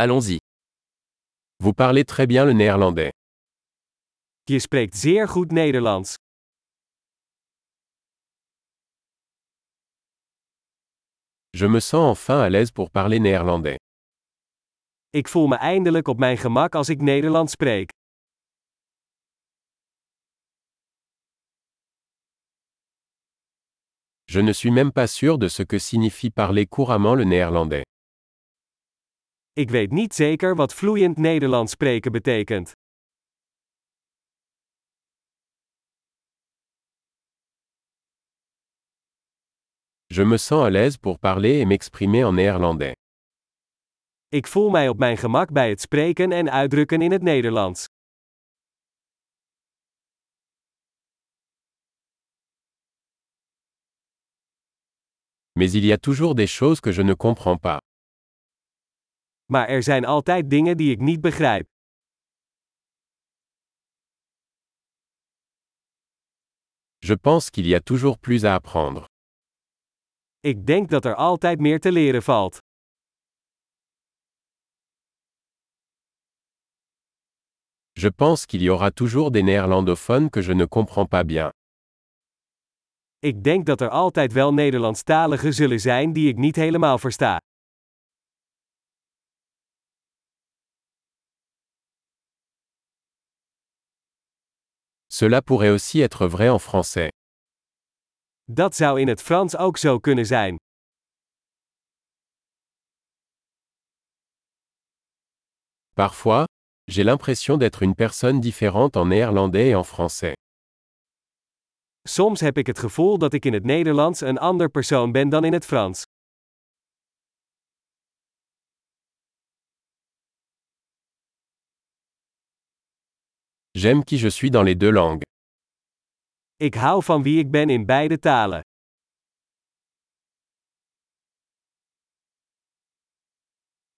Allons-y. Vous parlez très bien le néerlandais. Je spreekt zeer goed Nederlands. Je me sens enfin à l'aise pour parler néerlandais. Ik voel me eindelijk op mijn gemak als ik Nederlands spreek. Je ne suis même pas sûr de ce que signifie parler couramment le néerlandais. Ik weet niet zeker wat vloeiend Nederlands spreken betekent. Je me sens à l'aise pour parler et m'exprimer en néerlandais. Ik voel mij op mijn gemak bij het spreken en uitdrukken in het Nederlands. Mais il y a toujours des choses que je ne comprends pas. Maar er zijn altijd dingen die ik niet begrijp. Je pense qu'il y a toujours plus à apprendre. Ik denk dat er altijd meer te leren valt. Je pense qu'il y aura toujours des néerlandophones que je ne comprends pas bien. Ik denk dat er altijd wel Nederlandstaligen zullen zijn die ik niet helemaal versta. Cela pourrait aussi être vrai en français. Dat zou in het Frans ook zo kunnen zijn. Parfois, j'ai l'impression d'être une personne différente en néerlandais et en français. Soms heb ik het gevoel dat ik in het Nederlands een ander persoon ben dan in het Frans. J'aime qui je suis dans les deux langues. Ik hou van wie ik ben in beide talen.